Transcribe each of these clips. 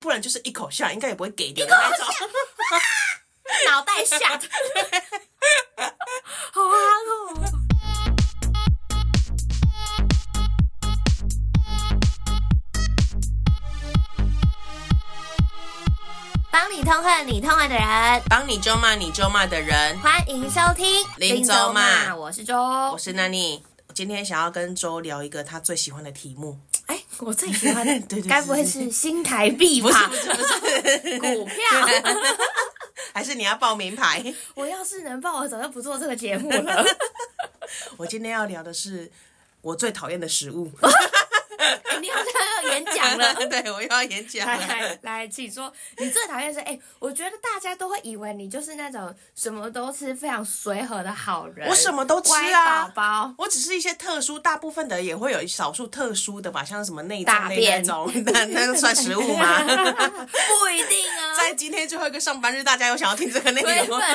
不然就是一口下，应该也不会给的那种。脑袋下的，好憨哦！帮你痛恨你痛恨的人，帮你咒骂你咒骂的人，欢迎收听林咒骂，我是周，我是 Nani。今天想要跟周聊一个他最喜欢的题目。哎，我最喜欢的，对对，该不会是新台币吧？不是不是不是，股票。还是你要报名牌？我要是能报，我早就不做这个节目了。我今天要聊的是我最讨厌的食物。你好像要演讲了，对，我又要演讲了。来，来，请说，你最讨厌是？哎、欸，我觉得大家都会以为你就是那种什么都吃、非常随和的好人。我什么都吃啊，宝宝。我只是一些特殊，大部分的也会有少数特殊的吧，像什么内脏那种，那那算食物吗？不一定啊。在今天最后一个上班日，大家有想要听这个内容吗？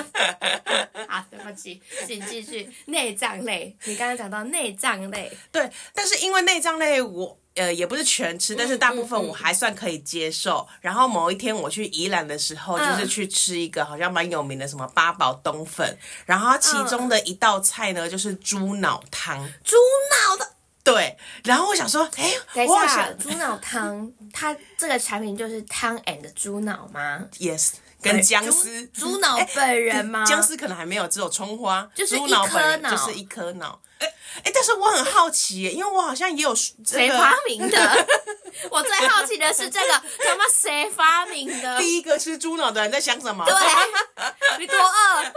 好，对不起，请继续。内脏类，你刚刚讲到内脏类，对，但是因为内脏类我。呃，也不是全吃，但是大部分我还算可以接受。然后某一天我去宜兰的时候，嗯、就是去吃一个好像蛮有名的什么八宝冬粉，然后其中的一道菜呢，就是猪脑汤。猪脑的。对。然后我想说，哎，等一下，猪脑汤，它这个产品就是汤 and 猪脑吗？Yes，跟姜丝。猪脑本人吗？姜丝可能还没有，只有葱花。就是一颗脑，就是一颗脑。哎，但是我很好奇，因为我好像也有谁发明的。我最好奇的是这个他妈谁发明的？第一个吃猪脑的人在想什么？对，你多饿。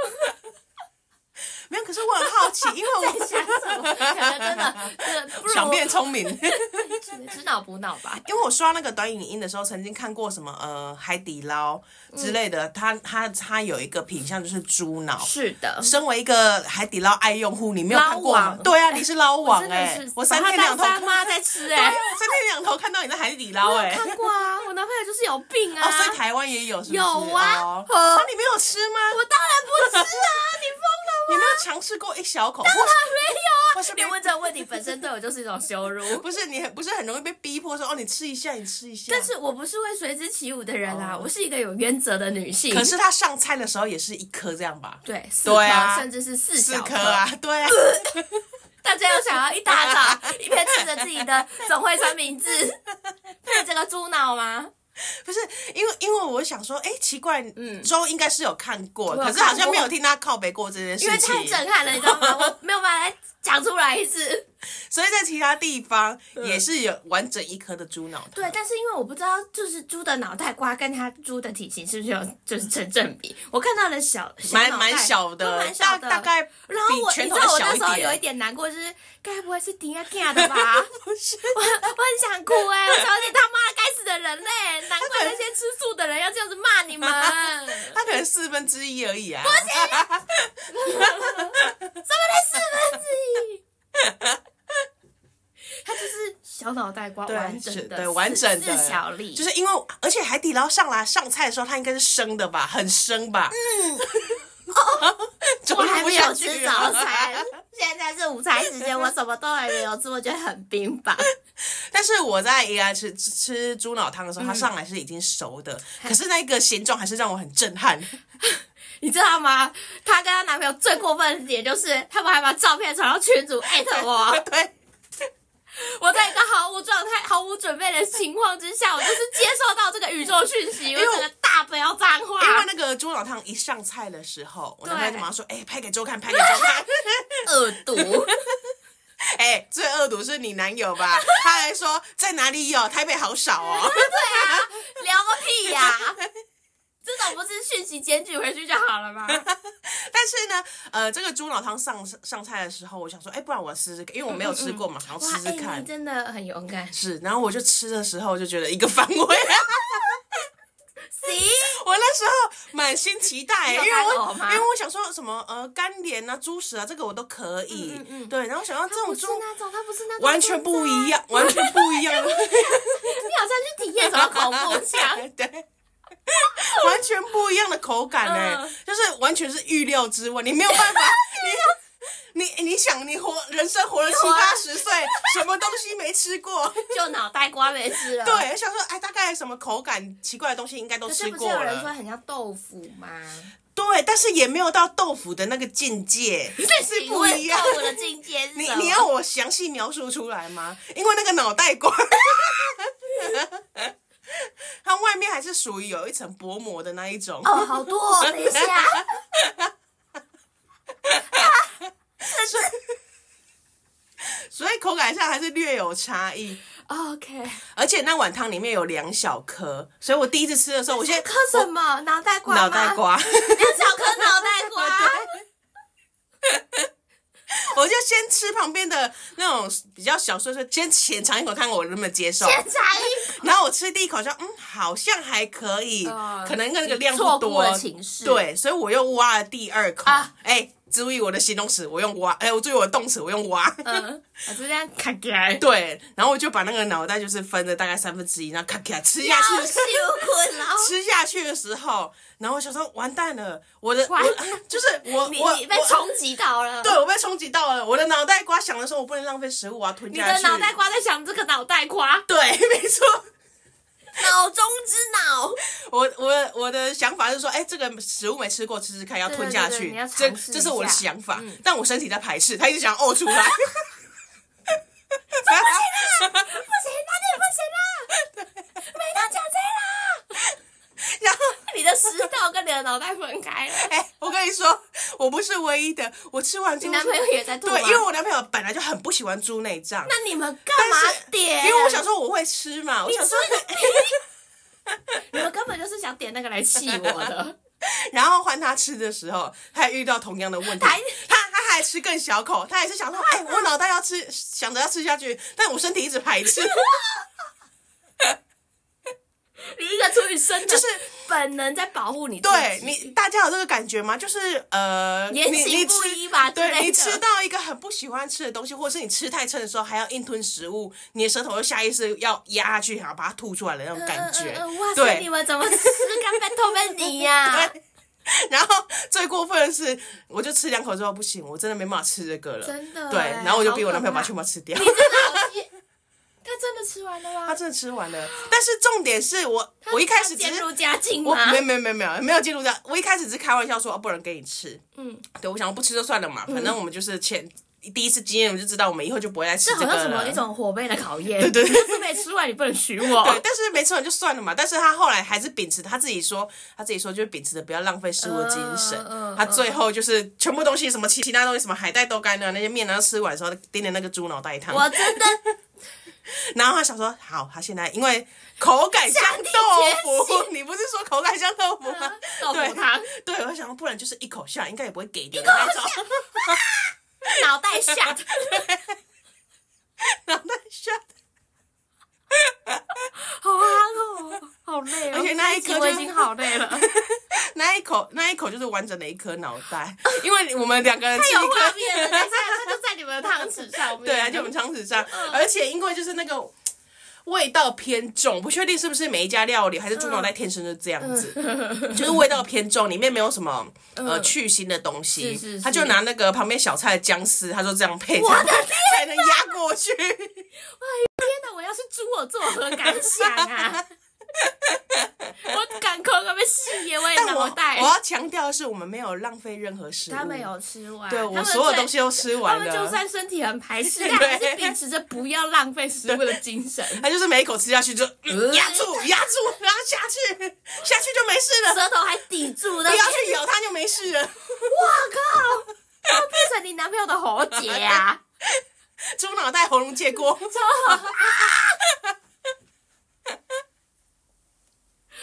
没有，可是我很好奇，因为我在想什么？可能真的，想变聪明，吃脑补脑吧。因为我刷那个短影音的时候，曾经看过什么呃海底捞之类的，它它它有一个品相就是猪脑。是的，身为一个海底捞爱用户，你没有看过吗？对啊，你是捞王哎，我三天两头妈在吃哎，三天两头看到你在海底捞哎，看过啊，我男朋友就是有病啊。哦，所以台湾也有是不是？有啊，那你没有吃吗？我当然不吃啊，你疯？你没有尝试过一小口？当然没有啊！你问这个问题本身对我就是一种羞辱。不是你很不是很容易被逼迫说哦，你吃一下，你吃一下。但是我不是会随之起舞的人啊，我是一个有原则的女性。可是她上菜的时候也是一颗这样吧？对，对啊，甚至是四小颗啊，对啊。大家又想要一大早一边吃着自己的总会三明治配这个猪脑吗？不是，因为因为我想说，哎，奇怪，嗯，周应该是有看过，可是好像没有听他靠北过这件事情，因为太震撼了，你知道吗？我没有办法来讲出来一次。所以在其他地方也是有完整一颗的猪脑袋。对，但是因为我不知道，就是猪的脑袋瓜跟它猪的体型是不是有就是成正比？我看到了小，蛮蛮小的，蛮小的，大概。然后我，你知道我那时候有一点难过，就是该不会是顶啊顶的吧？不是，我我很想哭哎！我想你他妈该死的人类，难怪那些吃素的人要这样子骂你们。他可能四分之一而已啊。不行，什么才四分之一？它就是小脑袋瓜，完整的，对，完整的小粒，就是因为，而且海底捞上来上菜的时候，它应该是生的吧，很生吧？嗯，我还没有吃早餐，现在是午餐时间，我什么都还没有吃，我觉得很冰吧。但是我在宜兰吃吃猪脑汤的时候，它上来是已经熟的，可是那个形状还是让我很震撼。你知道吗？她跟她男朋友最过分的点就是，他们还把照片传到群主艾特我。对，我在一个毫无状态、毫无准备的情况之下，我就是接受到这个宇宙讯息，我整个大飙脏话。因为那个猪脑汤一上菜的时候，我男朋友就马上说：“哎对，拍给周看，拍给周看。”恶毒。哎，最恶毒是你男友吧？他还说在哪里有？台北好少哦。对啊，聊个屁呀、啊！这种不是讯息检举回去就好了吗？但是呢，呃，这个猪脑汤上上菜的时候，我想说，哎，不然我试试看，因为我没有吃过嘛，想要试试看。真的很勇敢。是，然后我就吃的时候就觉得一个反胃。行，我那时候满心期待，因为我因为我想说什么呃干莲啊、猪食啊，这个我都可以。嗯嗯。对，然后想到这种猪那种，它不是那种完全不一样，完全不一样。你好像去体验什么恐怖枪？对。完全不一样的口感呢，就是完全是预料之外，你没有办法，你你你想，你活人生活了七八十岁，什么东西没吃过？就脑袋瓜没吃了。对，想说，哎，大概什么口感奇怪的东西应该都吃过了。有人说很像豆腐吗？对，但是也没有到豆腐的那个境界，这是不一样。豆腐的境界是？你你要我详细描述出来吗？因为那个脑袋瓜，它外面还是属于有一层薄膜的那一种。哦，好多哦，等一下。所以，所以口感上还是略有差异。OK，而且那碗汤里面有两小颗，所以我第一次吃的时候，我先颗什么？脑袋瓜？脑袋瓜，两小颗脑袋瓜。我就先吃旁边的那种比较小碎碎，先浅尝一口，看我能不能接受。浅尝一口，然后我吃第一口，说嗯，好像还可以，呃、可能那个量不多。对，所以我又挖了第二口。哎、啊。欸注意我的形容词，我用挖。哎、欸，我注意我的动词，我用挖。嗯，我就这样卡起来。对，然后我就把那个脑袋就是分了大概三分之一，然后咔起来吃下去。吃下去的时候，然后我想说完蛋了，我的我 就是我你我你被冲击到了。对，我被冲击到了。我的脑袋瓜想的时候，我不能浪费食物，我要吞下去。你的脑袋瓜在想这个脑袋瓜。对，没错。脑中之脑，我我我的想法是说，哎、欸，这个食物没吃过，吃吃看，要吞下去，这这是我的想法，嗯、但我身体在排斥，他一直想呕出来。不行啦，不行，那你不行啦，没得讲这了。然后你的食道跟你的脑袋分开了。哎、欸，我跟你说，我不是唯一的，我吃完之后，你男朋友也在吐。对，因为我男朋友本来就很不喜欢猪内脏。那你们干嘛点？因为我想说我会吃嘛，我想说 你们根本就是想点那个来气我的。然后换他吃的时候，他还遇到同样的问题，他他他还吃更小口，他也是想说，哎，我脑袋要吃，想着要吃下去，但我身体一直排斥。你一个出于生就是本能在保护你，对你，大家有这个感觉吗？就是呃，言行不一吧？对，你吃到一个很不喜欢吃的东西，或者是你吃太撑的时候，还要硬吞食物，你的舌头就下意识要压下去，然后把它吐出来的那种感觉。对你们怎么吃干贝托贝尼呀？然后最过分的是，我就吃两口之后不行，我真的没办法吃这个了。真的，对，然后我就逼我男朋友把全部吃掉。他真的吃完了吗？他真的吃完了，但是重点是我，我一开始渐入佳境？我没有没有没有没有没有进入佳，我一开始只是开玩笑说，不能给你吃。嗯，对，我想我不吃就算了嘛，反正我们就是前第一次经验，我就知道我们以后就不会再吃这个了。这好像什么一种火杯的考验？对 对，对，是没吃完你不能娶我。对，但是没吃完就算了嘛。但是他后来还是秉持他自己说，他自己说就是秉持着不要浪费食物的精神。嗯，他最后就是全部东西什么其其他东西什么海带豆干的那些面，然后吃完的时候点点那个猪脑袋汤。我真的。然后他想说，好，他现在因为口感像豆腐，你不是说口感像豆腐吗？豆腐汤，对，我想说，不然就是一口下，应该也不会给的那种。脑袋下，脑袋下，好啊，哦，好累，而且那一颗就已经好累了。那一口，那一口就是完整的一颗脑袋，因为我们两个人吃一颗，它有画它就在你们的汤匙上面。对啊，就我们汤匙上，而且因为就是那个味道偏重，不确定是不是每一家料理还是猪脑袋天生就这样子，就是味道偏重，里面没有什么呃去腥的东西，他就拿那个旁边小菜的姜丝，他说这样配才才能压过去。哇，天哪！我要是猪，我作何感想啊？我赶口可被吸野味脑袋。我要强调的是，我们没有浪费任何食物。他们有吃完，对我所有东西都吃完了。他们就算身体很排斥，但还是秉持着不要浪费食物的精神。他就是每一口吃下去就压住，压住，然后下去，下去就没事了。舌头还抵住，不要去咬它就没事了。哇靠！要变成你男朋友的喉结啊！猪脑袋喉咙借过。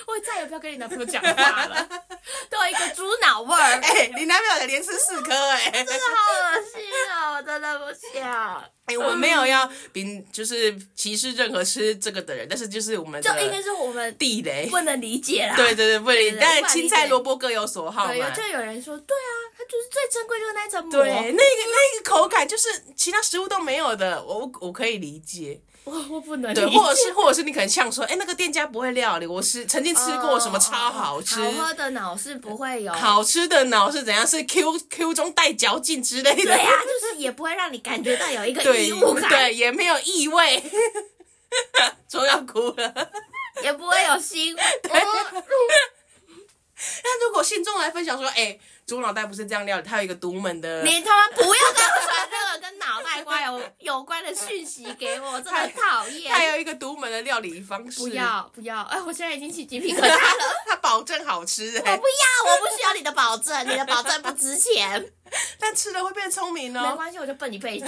我再也不要跟你男朋友讲话了，都有一个猪脑味儿。哎、欸，你男朋友才连吃四颗，哎，真的好恶心啊！我真的不想。哎、欸，我没有要并就是歧视任何吃这个的人，但是就是我们就应该是我们地雷，不能理解啦。对对对，不能理解。但青菜萝卜各有所好嘛。对，就有人说，对啊，它就是最珍贵就是那层膜，对，那个那个口感就是其他食物都没有的，我我可以理解。我我不能对，或者是或者是你可能呛说，哎，那个店家不会料理，我是曾经吃过什么超好吃，好喝的脑是不会有，好吃的脑是怎样？是 Q Q 中带嚼劲之类的。对呀，就是也不会让你感觉到有一个异物感，对，也没有异味，终要哭了，也不会有腥。那如果信众来分享说，哎。猪脑袋不是这样料理，它有一个独门的。你他妈不要有有关的讯息给我，真的很讨厌。还有一个独门的料理方式。不要不要！哎，我现在已经起鸡皮疙瘩了。他保证好吃。我不要，我不需要你的保证，你的保证不值钱。但吃了会变聪明哦。没关系，我就笨一辈子。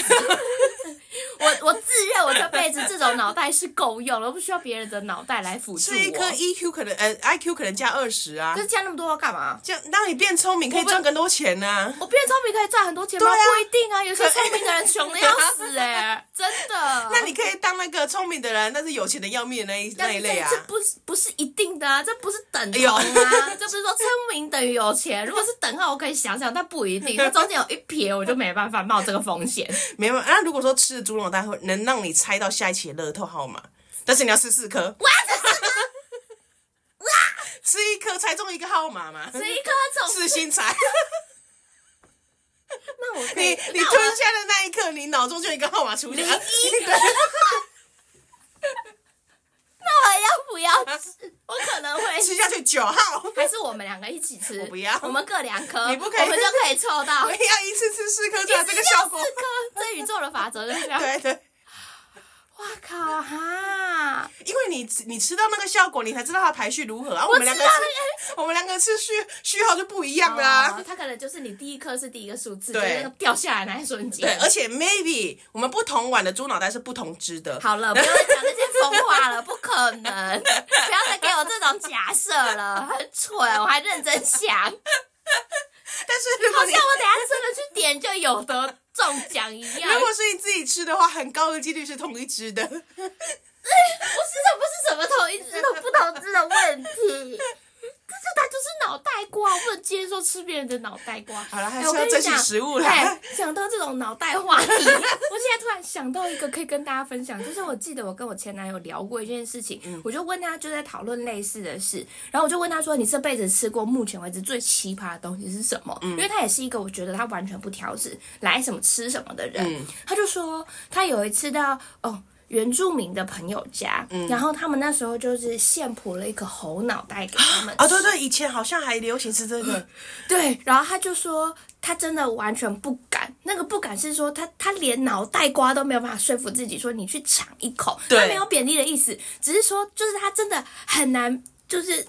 我我自认我这辈子这种脑袋是够用了，我不需要别人的脑袋来辅助我。吃一颗 EQ 可能呃 IQ 可能加二十啊。可是加那么多要干嘛？这样让你变聪明可以赚更多钱呢、啊。我变聪明可以赚很多钱吗？啊、不一定啊，有些聪明的人穷的要死哎、欸，真的。那你可以当那个聪明的人，但是有钱的要命的那一那一类啊。这不是不是一定的啊，这不是等同啊，哎、这不是说聪明等于有钱。如果是等号，我可以想想，但不一定。它中间有一撇，我就没办法冒这个风险。没办法。那如果说吃猪能让你猜到下一期的乐透号码，但是你要吃四颗。哇！吃一颗猜中一个号码吗？吃一颗中四星彩。那我你你吞下的那一刻，你脑中就有一个号码出现。那我要不要吃？我可能会吃下去九号，还是我们两个一起吃？我不要，我们各两颗，你不可以，我们就可以凑到。我要一次吃四颗，这个效果。四颗，这宇宙的法则就是这样。对对。哇靠哈！因为你你吃到那个效果，你才知道它排序如何啊。我们两个吃，我们两个吃序序号就不一样啦。它可能就是你第一颗是第一个数字，对，掉下来那一瞬间。对，而且 maybe 我们不同碗的猪脑袋是不同汁的。好了，不要再讲这些疯话了，不可能！不要再给我这种假设了，很蠢，我还认真想。但是好像我等下真的去点就有得中奖一样。如果是你自己吃的话，很高的几率是同一只的。不是，这不是什么同一只同不同只的问题。可是他就是脑袋瓜，我不能接受吃别人的脑袋瓜。好了，还是要珍惜食物了。想到这种脑袋话题，我现在突然想到一个可以跟大家分享，就是我记得我跟我前男友聊过一件事情，嗯、我就问他，就在讨论类似的事，然后我就问他说：“你这辈子吃过目前为止最奇葩的东西是什么？”嗯、因为他也是一个我觉得他完全不挑食，来什么吃什么的人。嗯、他就说他有一次到哦。原住民的朋友家，嗯、然后他们那时候就是现捕了一个猴脑袋给他们。啊，对对，以前好像还流行吃这个。对，然后他就说他真的完全不敢，那个不敢是说他他连脑袋瓜都没有办法说服自己说你去尝一口，对他没有贬低的意思，只是说就是他真的很难，就是。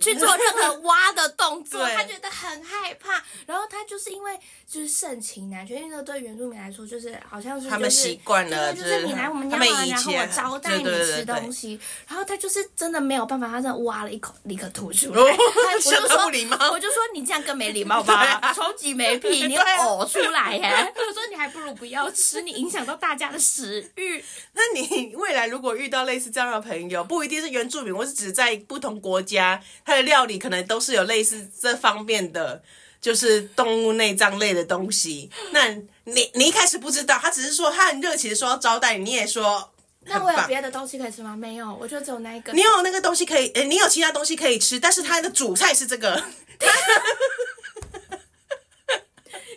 去做任何挖的动作，他觉得很害怕。然后他就是因为就是盛情难却，因为对原住民来说，就是好像是、就是、他们习惯了，就是你来我们家玩，然后我招待你吃东西。然后他就是真的没有办法，他真的挖了一口，立刻吐出来。哦、我就说，我就说你这样更没礼貌吧，超级没品，你呕出来耶！我说你还不如不要吃，你影响到大家的食欲。那你未来如果遇到类似这样的朋友，不一定是原住民，我是指在不同国家。它的料理可能都是有类似这方面的，就是动物内脏类的东西。那你你一开始不知道，他只是说他很热情的说要招待你，你也说。那我有别的东西可以吃吗？没有，我就只有那一个。你有那个东西可以，诶，你有其他东西可以吃，但是它的主菜是这个。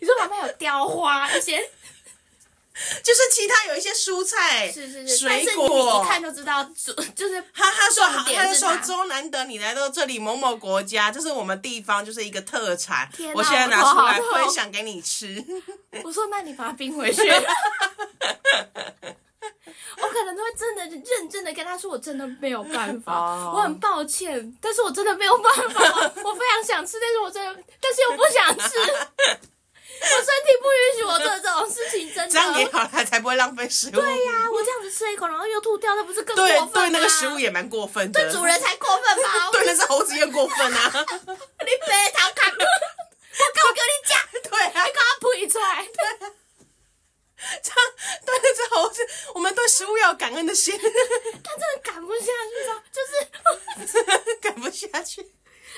你说旁边有雕花一些。就是其他有一些蔬菜，是是是，水果，但是你一看就知道，就是 他他说好，他就说周难得你来到这里某某国家，就是我们地方就是一个特产，哪我现在拿出来分享给你吃。我说那你把它冰回去。我可能都会真的认真的跟他说，我真的没有办法，我很抱歉，但是我真的没有办法，我非常想吃，但是我真的，但是又不想吃。我身体不允许我做这种事情，真的。这样也好，他才不会浪费食物。对呀，我这样子吃一口，然后又吐掉，那不是更过分吗？对对，那个食物也蛮过分的。对主人才过分吧？对，那是猴子也过分啊！你别逃开！我跟我跟你讲，对啊，你给我吐出来。这样对那只猴子，我们对食物要有感恩的心。他真的赶不下去了，就是赶不下去。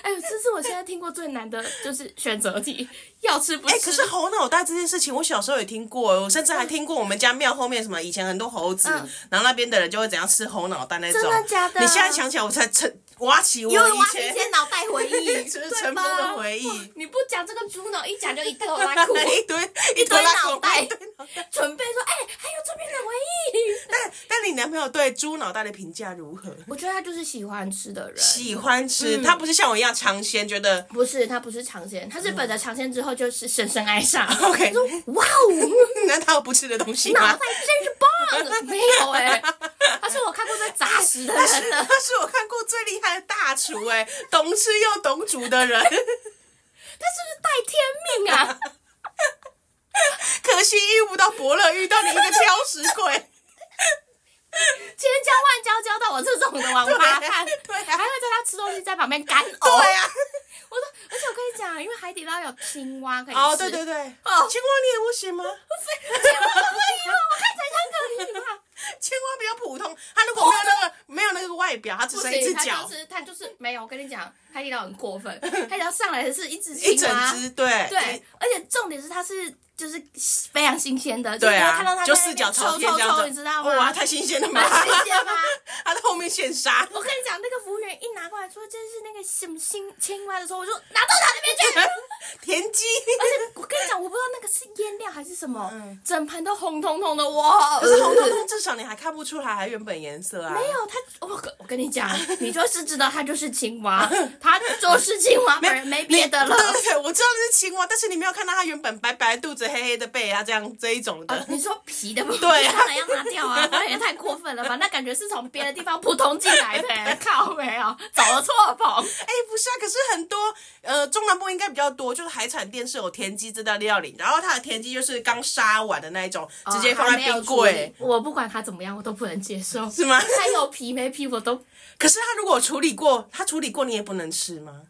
哎呦，这是我现在听过最难的，就是选择题，要吃不吃？哎、欸，可是猴脑袋这件事情，我小时候也听过，我甚至还听过我们家庙后面什么以前很多猴子，嗯、然后那边的人就会怎样吃猴脑袋那种。真的假的？你现在想起来，我才成挖起我以前一些脑袋回忆，就是尘封的回忆。你不讲这个猪脑，一讲就一堆拉苦，一堆一堆脑袋，准备说，哎、欸，还有这边的回忆。但但你男朋友对猪脑袋的评价如何？我觉得他就是喜欢吃的人，喜欢吃，嗯、他不是像我一样尝鲜，觉得不是，他不是尝鲜，他是本着尝鲜之后就是深深爱上。OK，说哇哦，那他有不吃的东西吗？脑袋真是棒，没有哎、欸，他是我看过最扎实的人，他是我看过最厉害的大厨哎、欸，懂吃又懂煮的人，他是不是带天命啊？可惜遇不到伯乐，遇到你一个挑食鬼。千教万教教到我这种的王八蛋，对、啊，还会在他吃东西在旁边干呕。对呀、啊，我说，而且我跟你讲，因为海底捞有青蛙可以吃。哦，对对对，哦，青蛙你也不行吗？青蛙可以吗？我看起来像可以吗？青蛙比较普通，它如果没有那个、哦、没有那个外表，它只是一只脚。它就是它就是没有。我跟你讲，海底捞很过分，海底捞上来的是一只青蛙，一整只，对对，而且重点是它是。就是非常新鲜的，对啊，看到它就四脚朝天这样子，你知道吗？哇，太新鲜了吗？新鲜吗？他在后面现杀。我跟你讲，那个服务员一拿过来说这是那个什么青青蛙的时候，我就拿到他那边去。田鸡，而且我跟你讲，我不知道那个是腌料还是什么，嗯、整盘都红彤彤的哇！可是红彤彤，至少你还看不出来它原本颜色啊。没有，它我我跟你讲，你就是知道它就是青蛙，它就是青蛙，没没别的了。对对对，我知道那是青蛙，但是你没有看到它原本白白肚子、黑黑的背啊。这样这一种的，哦、你说皮的不？对、啊，当然要拿掉啊！那也太过分了吧？那感觉是从别的地方扑通进来的，靠没有，找了错棚。哎、欸，不是啊，可是很多呃中南部应该比较多，就是海产店是有田鸡这道料理，然后它的田鸡就是刚杀完的那一种，直接放在冰柜。哦、我不管它怎么样，我都不能接受，是吗？它有皮没皮我都。可是它如果处理过，它处理过你也不能吃吗？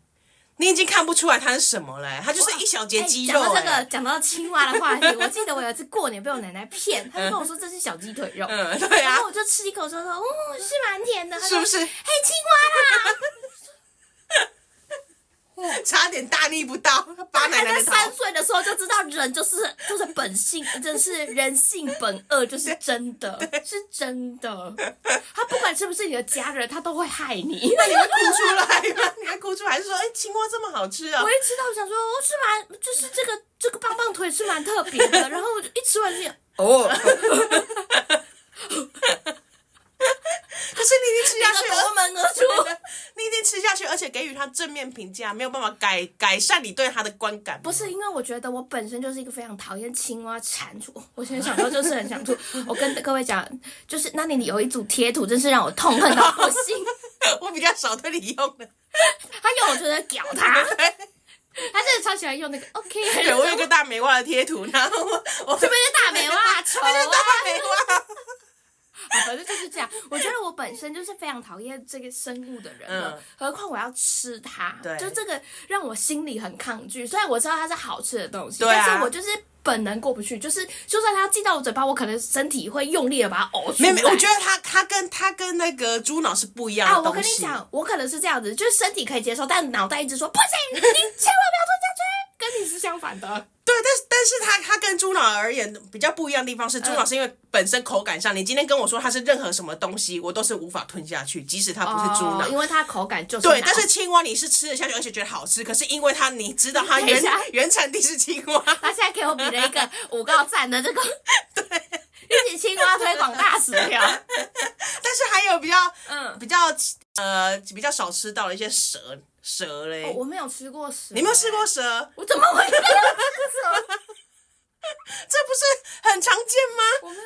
你已经看不出来它是什么了，它就是一小节鸡肉。讲到这个，讲到青蛙的话题，我记得我有一次过年被我奶奶骗，她就跟我说这是小鸡腿肉，嗯，对啊，然后我就吃一口说说，哦，是蛮甜的，是不是？嘿，青蛙啦！差点大逆不道，把奶奶在三岁的时候就知道人就是就是本性，就是人性本恶，就是真的，是真的。他不管是不是你的家人，他都会害你。那你会哭出来吗？你会哭出来，还是说，哎、欸，青蛙这么好吃啊？我一吃到，我想说，哦，是蛮，就是这个这个棒棒腿是蛮特别的。然后我就一吃完就，哦。可是你已经吃下去了，夺门而出。吃下去，而且给予他正面评价，没有办法改改善你对他的观感。不是因为我觉得我本身就是一个非常讨厌青蛙蟾蜍，我现在想到就是很想吐。我跟各位讲，就是那里有一组贴图，真是让我痛恨到 不行。我比较少对你用的，他用我就在屌他，他真的超喜欢用那个 OK。对，我有个大美蛙的贴图，然后我我这边是大美蛙，丑啊，大美蛙。反正就是这样，我觉得我本身就是非常讨厌这个生物的人了，嗯、何况我要吃它，对就这个让我心里很抗拒。虽然我知道它是好吃的东西，但是我就是本能过不去。就是就算它进到我嘴巴，我可能身体会用力的把它呕出来。没有，我觉得它它跟它跟那个猪脑是不一样的。啊，我跟你讲，我可能是这样子，就是身体可以接受，但脑袋一直说不行，你千万不要吞下去，跟你是相反的。对，但是但是它它跟猪脑而言比较不一样的地方是，猪脑是因为本身口感上，你今天跟我说它是任何什么东西，我都是无法吞下去，即使它不是猪脑，哦，因为它口感就是对。但是青蛙你是吃得下去，而且觉得好吃，可是因为它你知道它原原产地是青蛙，他现在给我比了一个 五个赞的这个，对，一起青蛙推广大使条。但是还有比较嗯比较呃比较少吃到的一些蛇。蛇嘞、哦，我没有吃过蛇。你没有吃过蛇？我怎么会吃蛇？这不是很常见吗？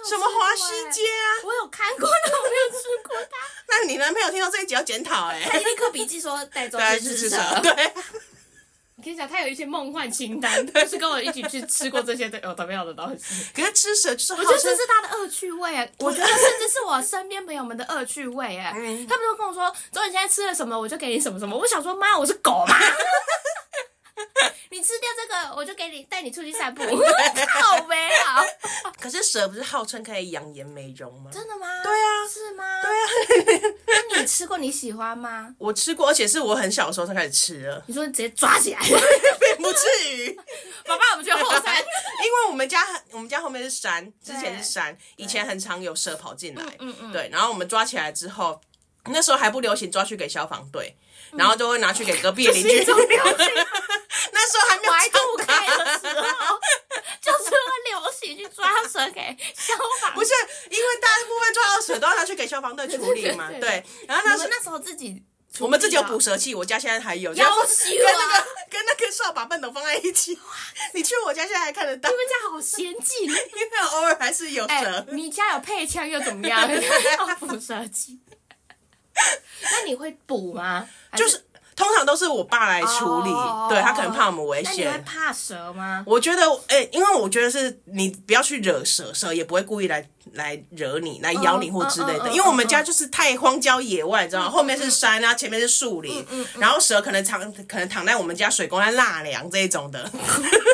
什么华西街啊？我有看过，但我没有吃过它。那你男朋友听到这一集要检讨哎，他立刻笔记说带走 去吃蛇。对。我跟你讲，他有一些梦幻清单，就是跟我一起去吃过这些有的没有的东西。可是吃蛇就是，我觉得这是他的恶趣味。我觉得甚至是我身边朋友们的恶趣味。哎，他们都跟我说：“周你现在吃了什么，我就给你什么什么。”我想说：“妈，我是狗吗？你吃掉这个，我就给你带你出去散步。”好美好。可是蛇不是号称可以养颜美容吗？真的吗？对啊。是吗？对啊。那你吃过？你喜欢吗？我吃过，而且是我很小的时候才开始吃的。你说你直接抓起来，并不至于。爸爸，我们去后山，因为我们家我们家后面是山，之前是山，以前很常有蛇跑进来。嗯嗯。对，然后我们抓起来之后，那时候还不流行抓去给消防队，然后就会拿去给隔壁邻居。那时候还没有渡开的时候，就是会流行去抓蛇给消防。不是，因为大部分抓到蛇都要拿去给消防队处理嘛。对。然后那时候那时候自己。我们自己有捕蛇器，我家现在还有，跟那个跟那个扫把笨斗放在一起。你去我家现在还看得到。你们家好先进，因为偶尔还是有蛇。你家有配枪又怎么样？有捕蛇器。那你会补吗？就是。通常都是我爸来处理，oh, 对他可能怕我们危险。那你会怕蛇吗？我觉得，哎、欸，因为我觉得是你不要去惹蛇，蛇也不会故意来来惹你，来咬你或之类的。Oh, oh, oh, oh, oh. 因为我们家就是太荒郊野外，你知道吗？后面是山啊，前面是树林，然后蛇可能藏，可能躺在我们家水沟在纳凉这一种的。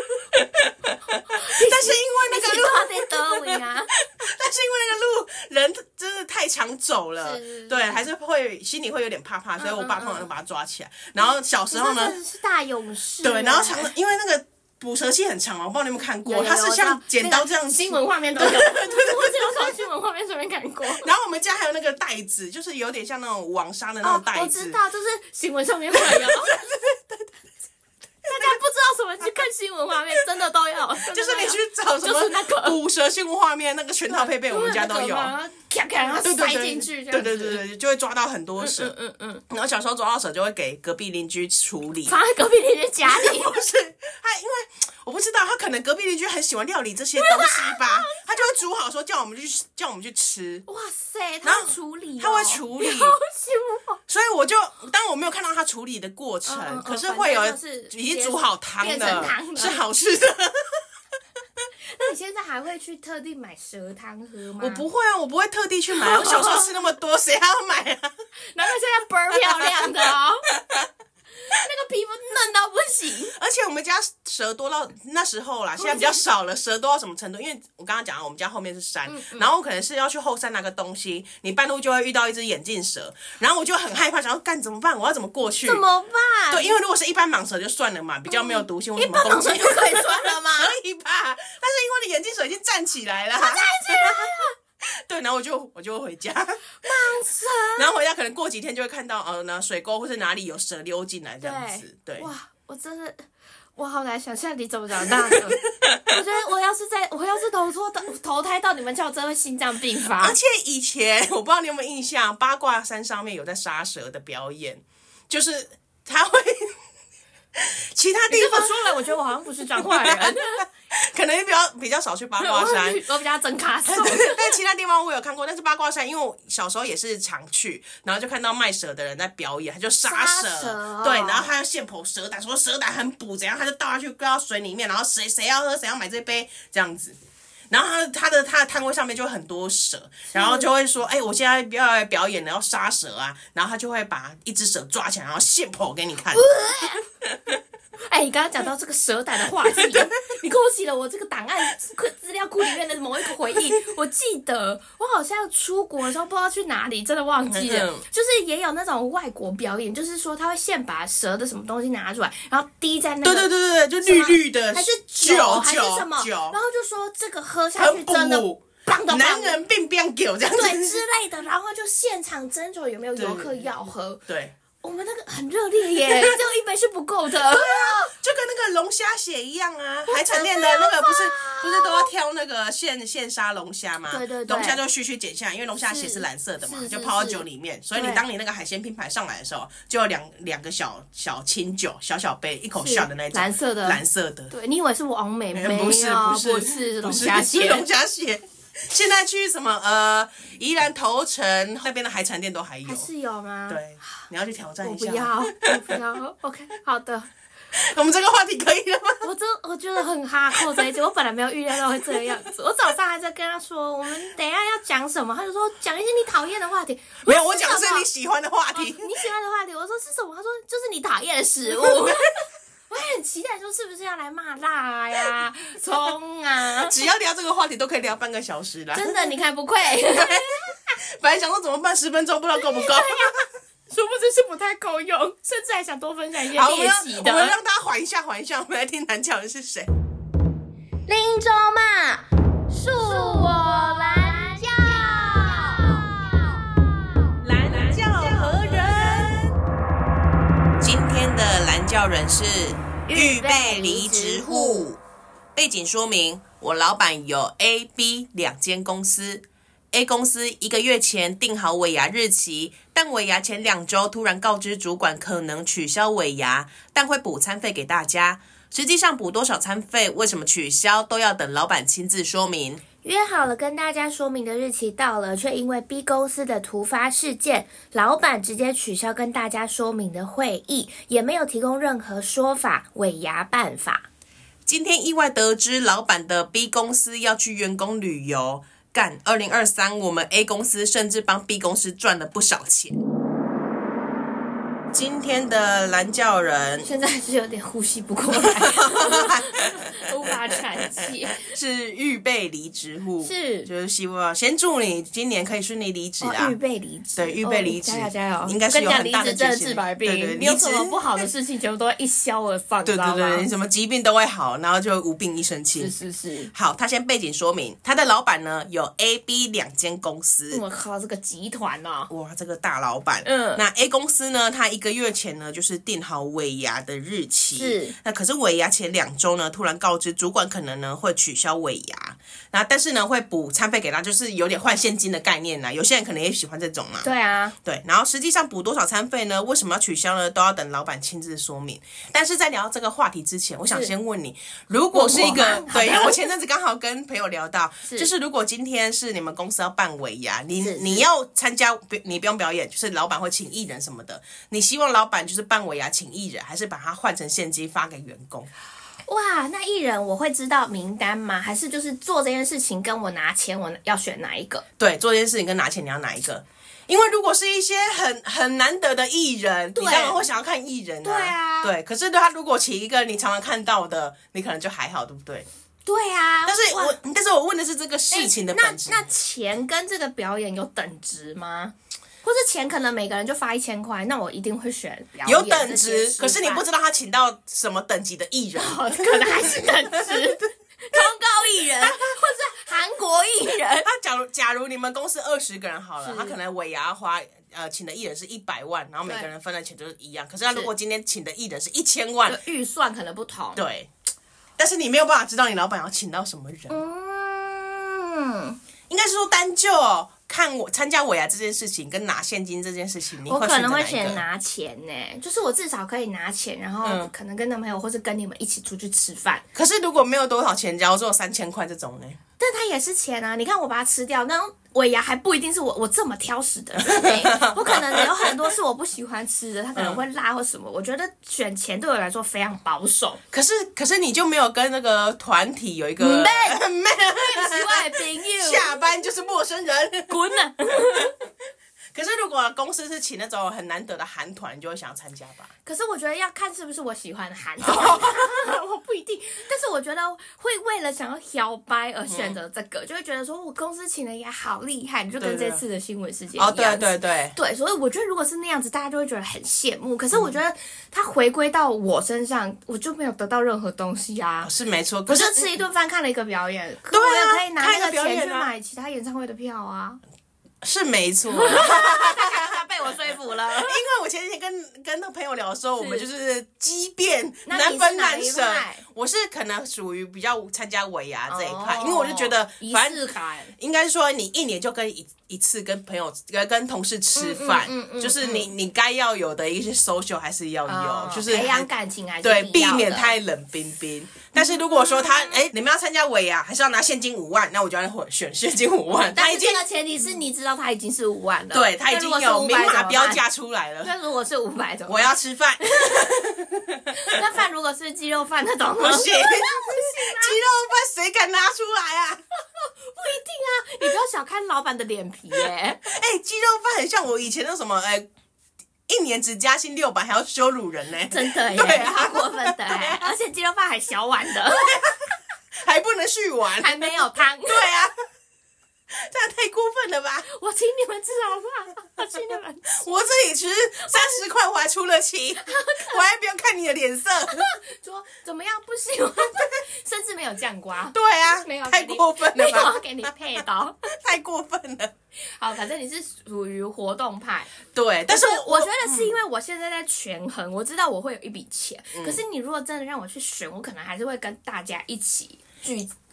但是因为那个路，但是因为那个路人真的太常走了，对，还是会心里会有点怕怕，所以我爸通常就把它抓起来。然后小时候呢，是大勇士，对，然后长，因为那个捕蛇器很长嘛，我不知道你有没有看过，它是像剪刀这样，新闻画面都有，对对对，我只有从新闻画面上面看过。然后我们家还有那个袋子，就是有点像那种网纱的那种袋子，我知道，就是新闻上面会有。大家不知道什么去看新闻画面，真的都有。就是你去找什么那个捕蛇新闻画面，那个全套配备，我们家都有。咔咔，然后塞进去，对对对对，就会抓到很多蛇。嗯嗯。然后小时候抓到蛇，就会给隔壁邻居处理。放在隔壁邻居家里。不是，他因为我不知道，他可能隔壁邻居很喜欢料理这些东西吧，他就会煮好说叫我们去叫我们去吃。哇塞，他会处理，他会处理。所以我就当我没有看到他处理的过程，可是会有已经煮好汤的，是好吃的。那你现在还会去特地买蛇汤喝吗？我不会啊，我不会特地去买。我小时候吃那么多，谁还要买啊？难怪现在倍儿漂亮的哦。那个皮肤嫩到不行，而且我们家蛇多到那时候啦，现在比较少了。蛇多到什么程度？因为我刚刚讲了，我们家后面是山，嗯嗯、然后我可能是要去后山拿个东西，你半路就会遇到一只眼镜蛇，然后我就很害怕，想要干怎么办？我要怎么过去？怎么办？对，因为如果是一般蟒蛇就算了嘛，比较没有毒性。嗯、一般蟒蛇就可以算了嘛？可以吧？但是因为你眼镜蛇已经站起来了，站起来了。对，然后我就我就回家，蟒蛇，然后回家可能过几天就会看到，呃，那水沟或是哪里有蛇溜进来这样子，对，哇，我真的，我好难想象你怎么长大的。我觉得我要是在，我要是投错投投胎到你们家，我真的会心脏病发。而且以前我不知道你有没有印象，八卦山上面有在杀蛇的表演，就是他会。其他地方说了，我觉得我好像不是彰化人，可能比较比较少去八卦山，我比较真卡手。但其他地方我有看过，但是八卦山，因为我小时候也是常去，然后就看到卖蛇的人在表演，他就杀蛇，蛇哦、对，然后他要现剖蛇胆，说蛇胆很补，怎样，他就倒下去搁到水里面，然后谁谁要喝，谁要买这杯，这样子。然后他他的他的摊位上面就很多蛇，然后就会说，哎，我现在要来表演了，要杀蛇啊，然后他就会把一只蛇抓起来，然后现剖给你看。哎，你刚刚讲到这个蛇胆的话题，你勾起了我这个档案资料库里面的某一个回忆。我记得我好像出国的时候不知道去哪里，真的忘记了。就是也有那种外国表演，就是说他会先把蛇的什么东西拿出来，然后滴在那个，对对对对，就绿绿的，还是酒还是什么，然后就说这个喝下去真的棒的，男人病变狗这样子对之类的，然后就现场斟酌有没有游客要喝，对。我们那个很热烈耶，只有一杯是不够的。对啊，就跟那个龙虾血一样啊，海产店的那个不是不是都要挑那个现现杀龙虾吗？对对对，龙虾就须须剪下，因为龙虾血是蓝色的嘛，就泡到酒里面。所以你当你那个海鲜拼盘上来的时候，就有两两个小小清酒，小小杯，一口下的那种蓝色的蓝色的。对，你以为是王美美？不是不是不是龙虾血，龙虾血。现在去什么呃宜兰头城那边的海产店都还有，还是有吗？对，你要去挑战一下。我不要，我不要。OK，好的。我们这个话题可以了吗？我真我觉得很哈扣这一集，我本来没有预料到会这个样子。我早上还在跟他说，我们等一下要讲什么，他就说讲一些你讨厌的话题。没有，我讲的是你喜欢的话题。你喜欢的话题，我说是什么？他说就是你讨厌的食物。我也很期待，说是不是要来骂辣呀、葱啊？只要聊这个话题，都可以聊半个小时啦。真的，你看不愧。本来想说怎么办，十分钟不知道够不够，殊不知是不太够用，甚至还想多分享一些好，我们猎奇的。我们让大家缓一下，缓一下，我们来听男教人是谁。林州嘛，恕我蓝教，蓝教何人？今天的蓝教人是预备离职户。背景说明：我老板有 A、B 两间公司。A 公司一个月前定好尾牙日期，但尾牙前两周突然告知主管可能取消尾牙，但会补餐费给大家。实际上补多少餐费，为什么取消，都要等老板亲自说明。约好了跟大家说明的日期到了，却因为 B 公司的突发事件，老板直接取消跟大家说明的会议，也没有提供任何说法尾牙办法。今天意外得知老板的 B 公司要去员工旅游。干！二零二三，我们 A 公司甚至帮 B 公司赚了不少钱。今天的蓝教人现在是有点呼吸不过来，无法喘气。是预备离职户，是就是希望先祝你今年可以顺利离职啊！预备离职，对，预备离职，加油加油！应该是有很大的真的治百病，对对，你有什么不好的事情，全部都会一消而放，对对对，你什么疾病都会好，然后就无病一身轻。是是是。好，他先背景说明，他的老板呢有 A、B 两间公司。我靠，这个集团呐！哇，这个大老板。嗯。那 A 公司呢，他一个月前呢就是定好尾牙的日期。是。那可是尾牙前两周呢，突然告知主管可能呢会取消尾牙，那但是呢会补餐费给他，就是有点换现金的概念啦。有些人可能也喜欢这种嘛。对啊。对，然后实际上补多少餐费呢？为什么要取消呢？都要等老板亲自说明。但是在聊这个话题之前，我想先问你，如果是一个 对，因为我前阵子刚好跟朋友聊到，就是如果今天是你们公司要办尾牙，你你要参加，你不用表演，就是老板会请艺人什么的，你希望老板就是办尾牙请艺人，还是把它换成现金发给员工？哇，那艺人我会知道名单吗？还是就是做这件事情跟我拿钱，我要选哪一个？对，做这件事情跟拿钱你要哪一个？因为如果是一些很很难得的艺人，你当然会想要看艺人啊。对啊，对。可是他如果请一个你常常看到的，你可能就还好，对不对？对啊。但是我但是我问的是这个事情的本质。那那钱跟这个表演有等值吗？或是钱可能每个人就发一千块，那我一定会选。有等值，可是你不知道他请到什么等级的艺人，可能还是等值。通告艺人，或是韩国艺人。他假如假如你们公司二十个人好了，他可能尾牙花呃请的艺人是一百万，然后每个人分的钱都是一样。可是他如果今天请的艺人是一千万，预算可能不同。对，但是你没有办法知道你老板要请到什么人。嗯，应该是说单就哦。看我参加尾牙这件事情跟拿现金这件事情，你我可能会选拿钱呢，就是我至少可以拿钱，然后可能跟男朋友或是跟你们一起出去吃饭。可是如果没有多少钱，假如说有三千块这种呢？但它也是钱啊！你看我把它吃掉，那尾牙还不一定是我我这么挑食的人，我可能有很多是我不喜欢吃的，它可能会辣或什么。我觉得选钱对我来说非常保守。可是可是你就没有跟那个团体有一个没 没喜欢朋友，下班就是陌生人，滚了。可是如果公司是请那种很难得的韩团，你就会想要参加吧？可是我觉得要看是不是我喜欢的韩团，我不一定。但是我觉得会为了想要摇摆而选择这个，嗯、就会觉得说我公司请的也好厉害，你就跟这次的新闻事件一样。哦，对对对对，所以我觉得如果是那样子，大家就会觉得很羡慕。可是我觉得他回归到我身上，我就没有得到任何东西啊。哦、是没错，可是我就吃一顿饭，看了一个表演，对啊，可以拿那个钱去买其他演唱会的票啊。是没错，他被我说服了。因为我前几天跟跟那个朋友聊的时候，我们就是激辩难分难舍。我是可能属于比较参加尾牙这一派，因为我就觉得反正应该说你一年就跟一一次跟朋友跟跟同事吃饭，就是你你该要有的一些 social 还是要有，就是培养感情还是对，避免太冷冰冰。但是如果说他哎，你们要参加尾牙，还是要拿现金五万，那我就要选现金五万。但是这个前提是你知道他已经是五万了，对，他已经有明码标价出来了。那如果是五百种，我要吃饭。那饭如果是鸡肉饭那种，不行，鸡肉饭谁敢拿出来啊？不一定啊，你不要小看老板的脸皮耶。哎，鸡肉饭很像我以前那什么哎。一年只加薪六百，还要羞辱人呢？真的耶，对啊，好过分的哎！而且鸡肉饭还小碗的，还不能续碗，还没有汤。对啊，这样太过分了吧？我请你们吃好不好？我 请你们吃。我自己吃三十块，我还出了钱，我还不用看你的脸色。说怎么样不喜欢？甚至没有酱瓜。对啊，没有太过分了吧？没有给你配刀，太过分了。好，反正你是属于活动派。对，但是我，我觉得是因为我现在在权衡，我知道我会有一笔钱，嗯、可是你如果真的让我去选，我可能还是会跟大家一起。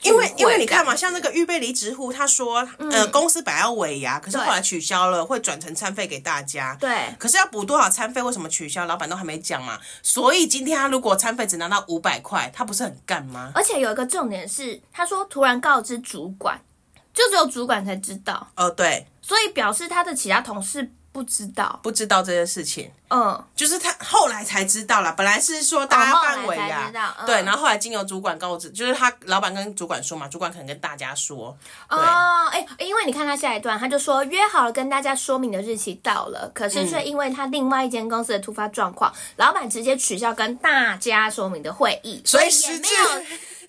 因为因为你看嘛，像那个预备离职户，他说，嗯、呃，公司本来要尾牙，可是后来取消了，会转成餐费给大家。对。可是要补多少餐费？为什么取消？老板都还没讲嘛。所以今天他如果餐费只拿到五百块，他不是很干吗？而且有一个重点是，他说突然告知主管，就只有主管才知道。哦，对。所以表示他的其他同事。不知道，不知道这件事情，嗯，就是他后来才知道啦。本来是说大家要办尾牙，嗯、对，然后后来经由主管告知，就是他老板跟主管说嘛，主管可能跟大家说，哦，哎、欸，因为你看他下一段，他就说约好了跟大家说明的日期到了，可是却因为他另外一间公司的突发状况，嗯、老板直接取消跟大家说明的会议，所以实际。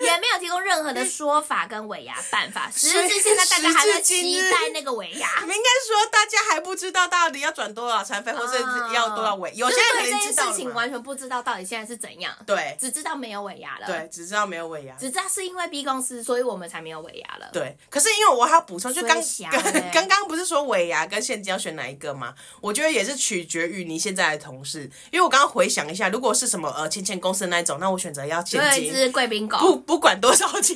也没有提供任何的说法跟尾牙办法，实质现在大家还在期待那个尾牙。应该说大家还不知道到底要转多少餐费，或是要多少尾。有些事情完全不知道到底现在是怎样。对，只知道没有尾牙了。对，只知道没有尾牙。只知道是因为 B 公司，所以我们才没有尾牙了。对，可是因为我还要补充，就刚 刚刚不是说尾牙跟现金要选哪一个吗？我觉得也是取决于你现在的同事。因为我刚刚回想一下，如果是什么呃千千公司那一种，那我选择要现金。对，是贵宾狗。不不不管多少钱。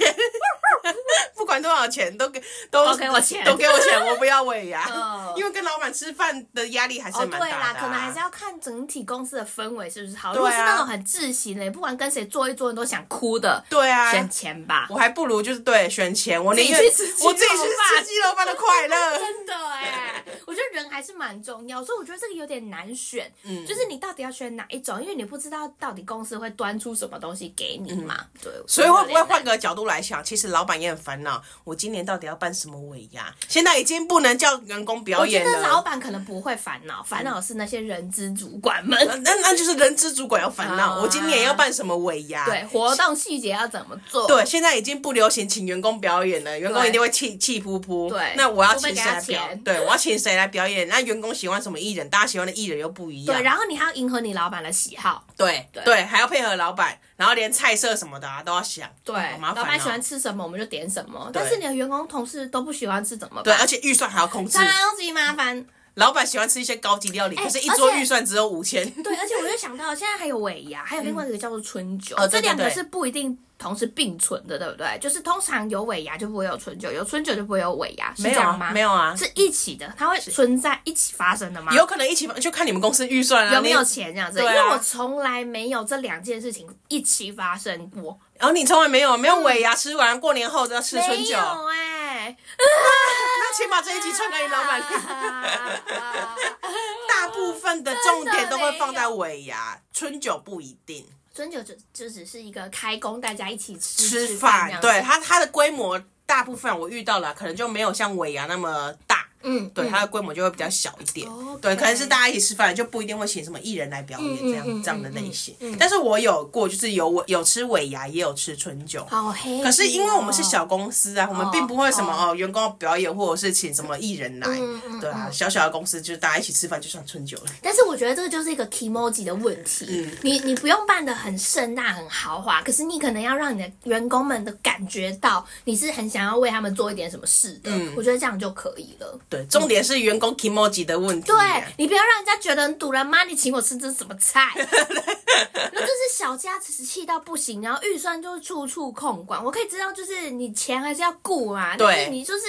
管多少钱都给都，给我钱，都给我钱，我不要尾牙，因为跟老板吃饭的压力还是蛮大的、啊哦。对啦，可能还是要看整体公司的氛围是不是好。如果是那种很窒息的，不管跟谁坐一坐，你都想哭的。对啊，选钱吧，我还不如就是对选钱，我宁愿我自己去吃鸡肉饭的快乐。真的哎，我觉得人还是蛮重要，所以我觉得这个有点难选。嗯，就是你到底要选哪一种？因为你不知道到底公司会端出什么东西给你嘛。嗯、对，所以会不会换个角度来想？其实老板也很烦恼，我今年到底要办什么尾牙？现在已经不能叫员工表演了。我觉得老板可能不会烦恼，烦恼是那些人资主管们。嗯、那那就是人资主管要烦恼，啊、我今年要办什么尾牙？对，活动细节要怎么做？对，现在已经不流行请员工表演了，员工一定会气气噗噗。对，那我要请谁来表演？对，我要请谁来表演？那员工喜欢什么艺人？大家喜欢的艺人又不一样。对，然后你还要迎合你老板的喜好。对对，对，还要配合老板。然后连菜色什么的啊都要想，对，好麻烦哦。老板喜欢吃什么我们就点什么，但是你的员工同事都不喜欢吃怎么办？对，而且预算还要控制，超级麻烦。老板喜欢吃一些高级料理，可是一桌预算只有五千。对，而且我就想到现在还有尾牙，还有另外一个叫做春酒，这两个是不一定同时并存的，对不对？就是通常有尾牙就不会有春酒，有春酒就不会有尾牙，是这样吗？没有啊，是一起的，它会存在一起发生的吗？有可能一起，就看你们公司预算啊，有没有钱这样子。因为我从来没有这两件事情一起发生过。然后你从来没有没有尾牙吃完过年后就要吃春酒？没有哎。那请把这一集传给你老板听。大部分的重点都会放在尾牙，春酒不一定。春酒就就只是一个开工，大家一起吃吃饭。对，它它的规模，大部分我遇到了，可能就没有像尾牙那么大。嗯，对，它的规模就会比较小一点。对，可能是大家一起吃饭，就不一定会请什么艺人来表演这样这样的类型。但是我有过，就是有有吃尾牙，也有吃春酒。好黑。可是因为我们是小公司啊，我们并不会什么哦，员工表演或者是请什么艺人来。对啊，小小的公司就是大家一起吃饭就算春酒了。但是我觉得这个就是一个 kimoji 的问题。你你不用办的很盛大、很豪华，可是你可能要让你的员工们都感觉到你是很想要为他们做一点什么事的。我觉得这样就可以了。对，重点是员。工 kimoji 的问题，对，你不要让人家觉得很堵了妈，你请我吃这是什么菜？那就是小家子气到不行，然后预算就是处处控管。我可以知道，就是你钱还是要顾啊，对但是你就是。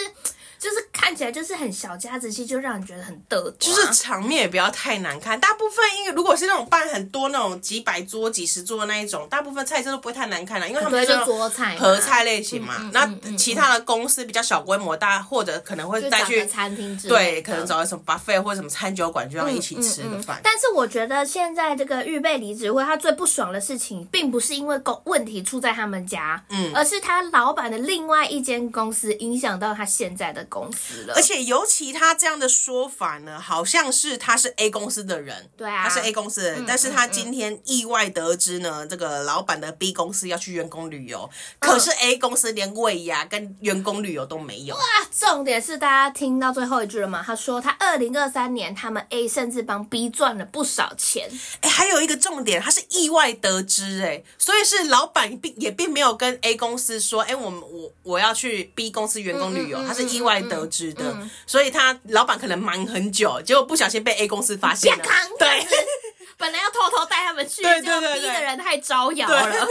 就是看起来就是很小家子气，就让人觉得很得。就是场面也不要太难看。大部分因为如果是那种办很多那种几百桌、几十桌的那一种，大部分菜色都不会太难看了，因为他们是桌菜合菜类型嘛。那其他的公司比较小规模，大或者可能会带去餐厅，对，可能找个什么 buffet 或者什么餐酒馆，就要一起吃个饭。但是我觉得现在这个预备离职会，他最不爽的事情，并不是因为公问题出在他们家，嗯，而是他老板的另外一间公司影响到他现在的公司了。而且尤其他这样的说法呢，好像是他是 A 公司的人，对啊，他是 A 公司的人，嗯、但是他今天意外得知呢，嗯、这个老板的 B 公司要去员工旅游，嗯、可是 A 公司连尾牙跟员工旅游都没有。哇，重点是大家听到最后一句了吗？他说他二零二三年他们 A 甚至帮 B 赚了不少钱。哎，还有一个重点，他是意外得知，哎，所以是老板并也并没有跟 A 公司说，哎，我们我我要去 B 公司员工旅游，他是意外得知的，嗯。嗯、所以他老板可能忙很久，结果不小心被 A 公司发现了，对，本来要偷偷带他们去，对对对，对，B 的人太招摇了，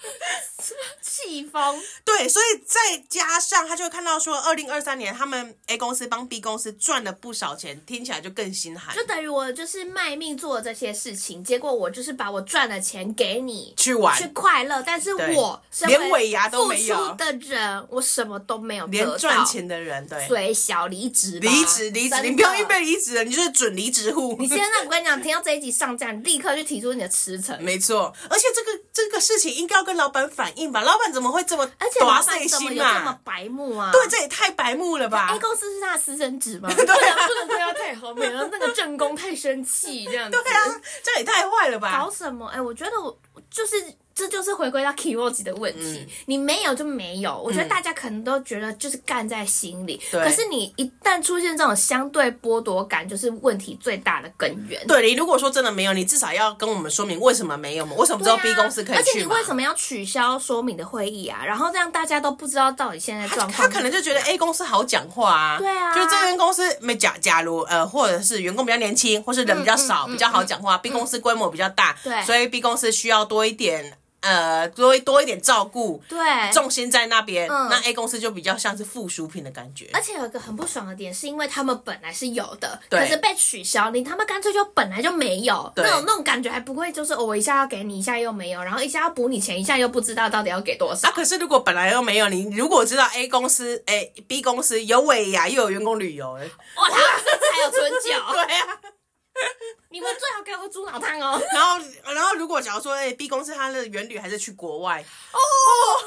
气疯，对，所以再加上他就会看到说，二零二三年他们 A 公司帮 B 公司赚了不少钱，听起来就更心寒。就等于我就是卖命做了这些事情，结果我就是把我赚的钱给你去玩。去快乐，但是我连尾牙都没有。的人，我什么都没有得到，连赚钱的人对，所以小离职，离职离职，你不要预备离职了，你就是准离职户。你现在我跟你讲，听到这一集上架，你立刻就提出你的辞呈。没错，而且这个这个事情应该要跟老板反映吧？老板怎么会这么？而且老板怎么有这么白目啊？对，这也太白目了吧！A 公司是他的私生子吗？对啊，不能对他太好，免得那个正宫太生气这样子。对啊，这也太坏了吧！搞什么？哎，我觉得我就是。这就是回归到 keywords 的问题，嗯、你没有就没有。我觉得大家可能都觉得就是干在心里，嗯、可是你一旦出现这种相对剥夺感，就是问题最大的根源。对，你如果说真的没有，你至少要跟我们说明为什么没有嘛？为什么不知道 B 公司可以去？而且你为什么要取消说明的会议啊？然后这样大家都不知道到底现在状况。他可能就觉得 A 公司好讲话啊，对啊，就这间公司没假假如呃，或者是员工比较年轻，或是人比较少，比较好讲话。嗯、B 公司规模比较大，对，所以 B 公司需要多一点。呃，多多一点照顾，对，重心在那边，嗯、那 A 公司就比较像是附属品的感觉。而且有一个很不爽的点，是因为他们本来是有的，对。可是被取消，你他们干脆就本来就没有，对。那种那种感觉还不会就是我一下要给你，一下又没有，然后一下要补你钱，一下又不知道到底要给多少。啊，可是如果本来又没有，你如果知道 A 公司，哎，B 公司有尾牙又有员工旅游，哎，哇，他还有春酒，对呀、啊。你们最好给我喝猪脑汤哦。然后，然后如果假如说，哎，B 公司他的原旅还是去国外，哦，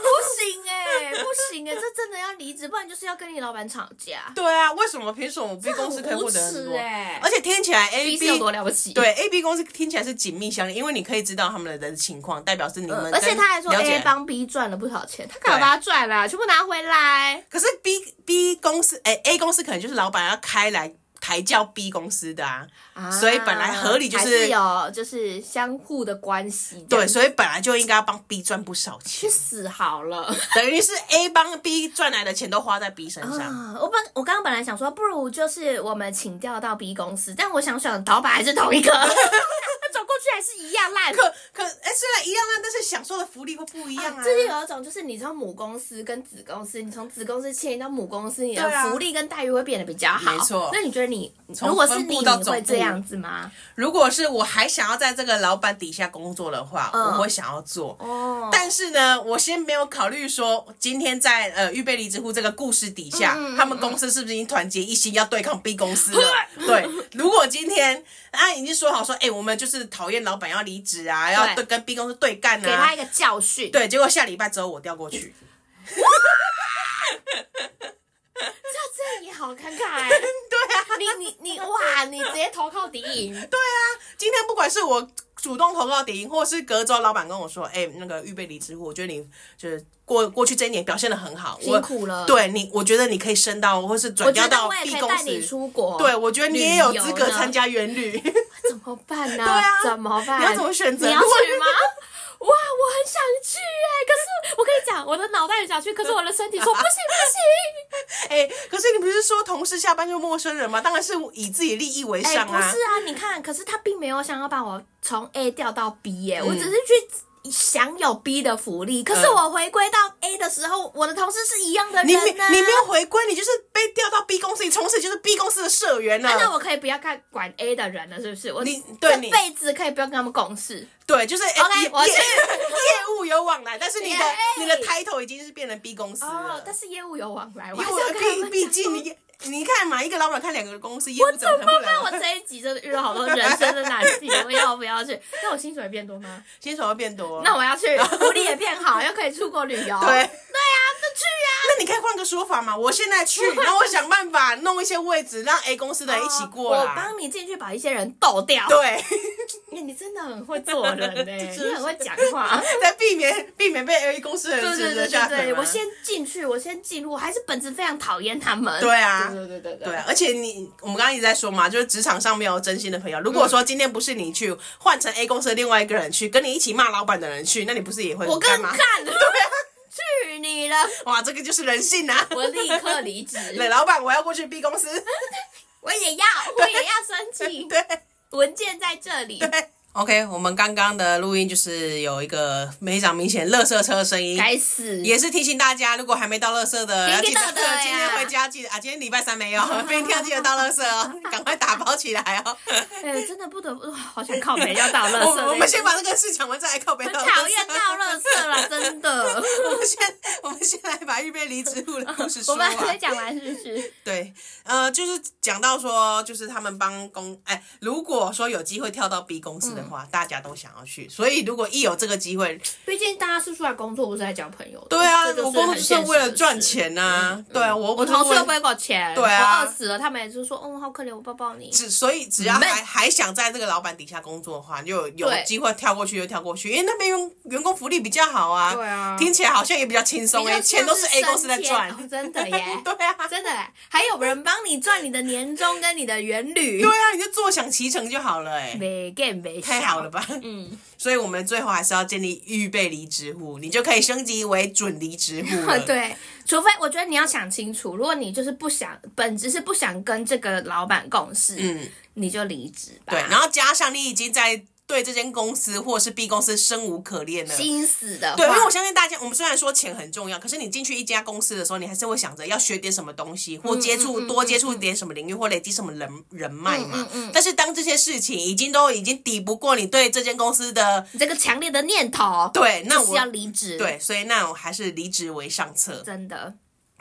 不行哎，不行哎，这真的要离职，不然就是要跟你老板吵架。对啊，为什么？凭什么 B 公司可以获得很多？哎，而且听起来 A B 有多了不起？对，A B 公司听起来是紧密相连，因为你可以知道他们的情况，代表是你们。而且他还说 A 帮 B 赚了不少钱，他干嘛把他赚了？全部拿回来。可是 B B 公司，哎，A 公司可能就是老板要开来。抬轿 B 公司的啊，啊所以本来合理就是，是有就是相互的关系。对，所以本来就应该要帮 B 赚不少钱。去死好了，等于是 A 帮 B 赚来的钱都花在 B 身上。啊、我本我刚刚本来想说，不如就是我们请调到 B 公司，但我想想，老板还是同一个。走过去还是一样烂，可可哎，虽然一样烂，但是享受的福利会不一样啊。这就有一种，就是你从母公司跟子公司，你从子公司迁移到母公司，你的福利跟待遇会变得比较好。没错。那你觉得你如果是你，你会这样子吗？如果是我还想要在这个老板底下工作的话，我会想要做。哦。但是呢，我先没有考虑说，今天在呃预备离职户这个故事底下，他们公司是不是已经团结一心要对抗 B 公司了？对。如果今天啊已经说好说，哎，我们就是。讨厌老板要离职啊，要对跟 B 公司对干啊，给他一个教训。对，结果下礼拜之后我调过去，这这也好尴尬哎。对啊，你你你哇，你直接投靠敌营。对啊，今天不管是我主动投靠敌营，或者是隔周老板跟我说，哎、欸，那个预备离职户，我觉得你就是过过去这一年表现的很好，辛苦了。对你，我觉得你可以升到，或是转调到 B 公司。你出国。对，我觉得你也有资格参加元旅。怎么办呢？对啊，怎么办？你要怎么选择？你要去吗？哇，我很想去哎，可是我跟你讲，我的脑袋也想去，可是我的身体说不行不行。哎，可是你不是说同事下班就陌生人吗？当然是以自己利益为上啊。不是啊，你看，可是他并没有想要把我从 A 调到 B 耶，我只是去。享有 B 的福利，可是我回归到 A 的时候，我的同事是一样的人呢。你没有回归，你就是被调到 B 公司，你从此就是 B 公司的社员了。那我可以不要看管 A 的人了，是不是？我你对你这辈子可以不要跟他们共事。对，就是 OK，我是 业务有往来，但是你的 你的 title 已经是变成 B 公司了。但是业务有往来，因为毕毕竟你。你看嘛，一个老板看两个公司业务怎么不了？我这一集真的遇到好多人生的难题，我要不要去？那我薪水会变多吗？薪水会变多。那我要去，福利也变好，又可以出国旅游。对你可以换个说法嘛，我现在去，然后我想办法弄一些位置，让 A 公司的人一起过来，我帮你进去把一些人斗掉。对，你真的很会做人 呢，你很会讲话，在避免避免被 A 公司的人指责下对对对，我先进去，我先进入，我还是本质非常讨厌他们。对啊，对对对对，而且你我们刚刚一直在说嘛，就是职场上没有真心的朋友。如果说今天不是你去，换成 A 公司的另外一个人去，跟你一起骂老板的人去，那你不是也会？我更看，对啊，去你了！哇，这个就是人性啊！我立刻离职。对，老板，我要过去 B 公司，我也要，我也要申请。对，文件在这里。对。OK，我们刚刚的录音就是有一个非常明显垃圾车的声音，该死，也是提醒大家，如果还没到垃圾的，要记得今天回家记得啊，今天礼拜三没有，明天要记得倒垃圾哦，赶快打包起来哦。哎，真的不得不，好想靠北要到垃圾。我我们先把这个事讲完，再来靠北倒垃圾。讨厌到垃圾了，真的。我们先我们先来把预备离职户的故事说完。我们还没讲完是不是？对，呃，就是讲到说，就是他们帮公，哎，如果说有机会跳到 B 公司的话，大家都想要去，所以如果一有这个机会，毕竟大家是出来工作，不是在交朋友的。对啊，我工作是为了赚钱呐。对啊，我我同事又不会给我钱。对啊，我饿死了，他们也是说，嗯，好可怜，我抱抱你。只所以只要还还想在这个老板底下工作的话，就有机会跳过去就跳过去，因为那边员员工福利比较好啊。对啊，听起来好像也比较轻松哎，钱都是 A 公司在赚，真的耶。对啊，真的，还有人帮你赚你的年终跟你的元旅。对啊，你就坐享其成就好了哎。没干没太好了吧？嗯。所以，我们最后还是要建立预备离职户，你就可以升级为准离职户了。对，除非我觉得你要想清楚，如果你就是不想，本质是不想跟这个老板共事，嗯，你就离职吧。对，然后加上你已经在。对这间公司或者是 B 公司生无可恋了，心死的。对，因为我相信大家，我们虽然说钱很重要，可是你进去一家公司的时候，你还是会想着要学点什么东西，或接触多接触点什么领域，或累积什么人人脉嘛。但是当这些事情已经都已经抵不过你对这间公司的这个强烈的念头，对，那我是要离职。对，所以那我还是离职为上策。真的。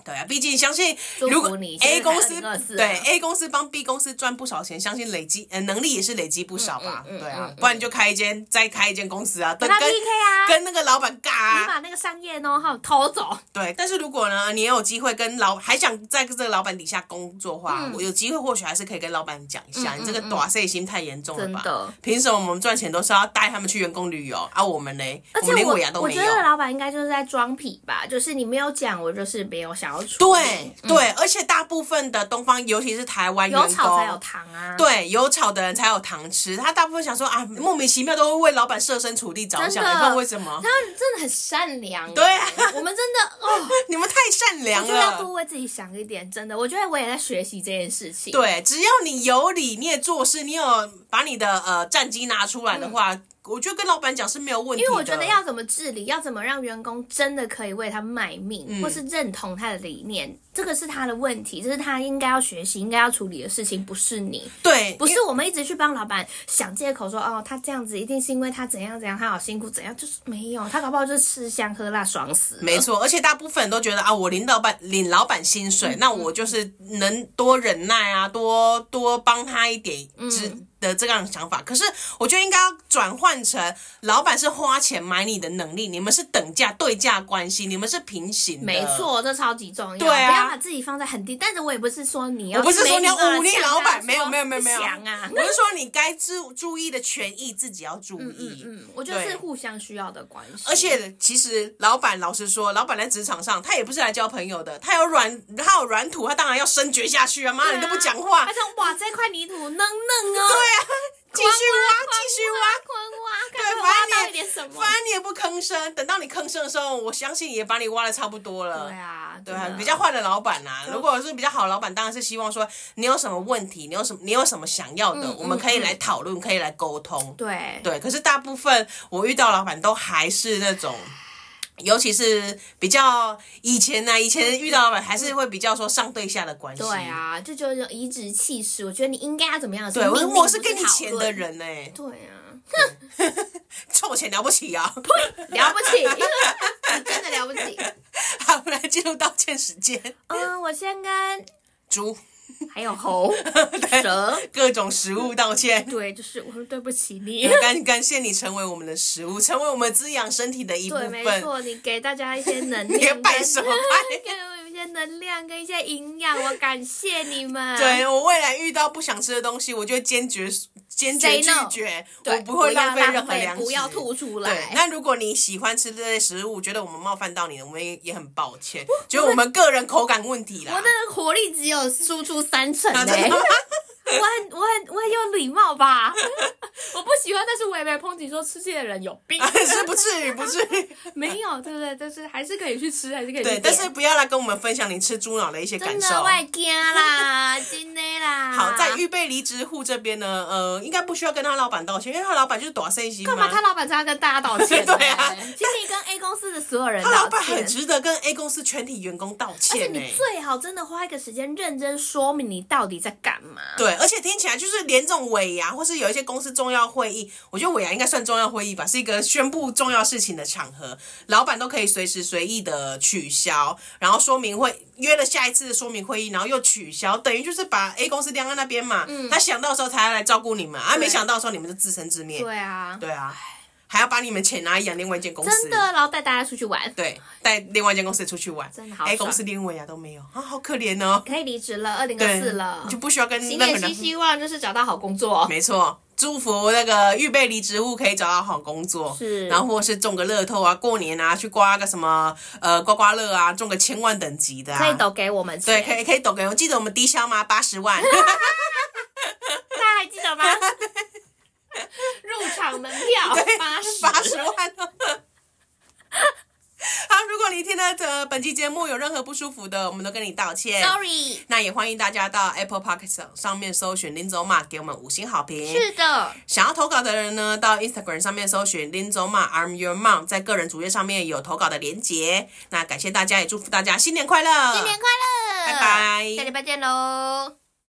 对啊，毕竟相信如果 A 公司对 A 公司帮 B 公司赚不少钱，相信累积呃能力也是累积不少吧？对啊，不然你就开一间再开一间公司啊，跟他 PK 啊，跟那个老板尬啊，你把那个商业 know-how 偷走。对，但是如果呢，你也有机会跟老还想在这个老板底下工作的话，我有机会或许还是可以跟老板讲一下，你这个短视心太严重了吧？凭什么我们赚钱都是要带他们去员工旅游，啊我们呢？我们连尾牙都没有。我觉得老板应该就是在装痞吧，就是你没有讲，我就是没有想要出。对。对，而且大部分的东方，尤其是台湾有炒才有糖啊。对，有炒的人才有糖吃。他大部分想说啊，莫名其妙都会为老板设身处地着想，也不知道为什么。他真的很善良。对啊，我们真的哦，你们太善良了。要多为自己想一点，真的。我觉得我也在学习这件事情。对，只要你有理，你也做事，你有把你的呃战绩拿出来的话。嗯我觉得跟老板讲是没有问题的，因为我觉得要怎么治理，要怎么让员工真的可以为他卖命，嗯、或是认同他的理念，这个是他的问题，这是他应该要学习、应该要处理的事情，不是你。对，不是我们一直去帮老板想借口说，哦，他这样子一定是因为他怎样怎样，他好辛苦怎样，就是没有，他搞不好就是吃香喝辣爽死。没错，而且大部分人都觉得啊，我领老板领老板薪水，嗯、那我就是能多忍耐啊，多多帮他一点，嗯。的这样的想法，可是我觉得应该要转换成老板是花钱买你的能力，你们是等价对价关系，你们是平行的。没错，这超级重要。对啊，不要把自己放在很低。但是我也不是说你要，我不是说你要忤逆老板，没有没有没有没有。想啊，我是说你该注注意的权益自己要注意。嗯，我觉得是互相需要的关系。而且其实老板老实说，老板在职场上他也不是来交朋友的，他有软他有软土，他当然要深掘下去啊！妈，你都不讲话，他想哇，这块泥土嫩嫩哦。对啊。继续挖，继续挖，挖，挖，对，反正你也，反正你也不吭声。等到你吭声的时候，我相信也把你挖的差不多了。对啊，对啊，比较坏的老板呐，如果是比较好的老板，当然是希望说你有什么问题，你有什么，你有什么想要的，我们可以来讨论，可以来沟通。对对，可是大部分我遇到老板都还是那种。尤其是比较以前呢、啊，以前遇到老板还是会比较说上对下的关系。对啊，这就就是颐指气使。我觉得你应该要怎么样？对，我我是给你钱的人呢、欸。对啊，哼 臭钱了不起啊！呸，了不起，你 真的了不起。好，我们来进入道歉时间。嗯，我先跟猪。还有猴、蛇，各种食物道歉。对，就是我说对不起你，感感谢你成为我们的食物，成为我们滋养身体的一部分。对，没错，你给大家一些能量。别拜什么拜？能量跟一些营养，我感谢你们。对，我未来遇到不想吃的东西，我就会坚决坚决拒绝，我不会浪费任何粮食，不要吐出来。对，那如果你喜欢吃这类食物，觉得我们冒犯到你了，我们也也很抱歉，就我们个人口感问题啦。我的活力只有输出三成嘞。我很我很我很有礼貌吧？我不喜欢，但是我也没抨击说吃这些的人有病，是不至于不至于，没有对不对？但是还是可以去吃，还是可以。对，但是不要来跟我们分享你吃猪脑的一些感受。真的外惊啦，真的啦。好，在预备离职户这边呢，呃，应该不需要跟他老板道歉，因为他老板就是大细心。干嘛？他老板才要跟大家道歉？对啊，请你跟 A 公司的所有人。他老板很值得跟 A 公司全体员工道歉。而且你最好真的花一个时间认真说明你到底在干嘛。对，而且听起来就是。连这种尾牙，或是有一些公司重要会议，我觉得尾牙应该算重要会议吧，是一个宣布重要事情的场合，老板都可以随时随意的取消，然后说明会约了下一次的说明会议，然后又取消，等于就是把 A 公司晾在那边嘛。嗯，他想到时候才要来照顾你们，啊，没想到的时候你们就自生自灭。对啊，对啊。还要把你们钱拿来养另外一间公司，真的，然后带大家出去玩，对，带另外一间公司出去玩，真的好。A 公司连尾牙都没有。啊，好可怜哦。可以离职了，二零二四了，你就不需要跟新年新希望就是找到好工作。没错，祝福那个预备离职户可以找到好工作，是，然后或是中个乐透啊，过年啊去刮个什么呃刮刮乐啊，中个千万等级的，可以抖给我们钱，对，可以可以抖给我，记得我们低消吗？八十万，大家还记得吗？入场门票八十八十万。好，如果你听了这本期节目有任何不舒服的，我们都跟你道歉。Sorry。那也欢迎大家到 Apple Podcast 上面搜寻林走马，给我们五星好评。是的。想要投稿的人呢，到 Instagram 上面搜寻林走马 I'm Your Mom，在个人主页上面有投稿的连结。那感谢大家，也祝福大家新年快乐！新年快乐！拜拜，下礼拜见喽。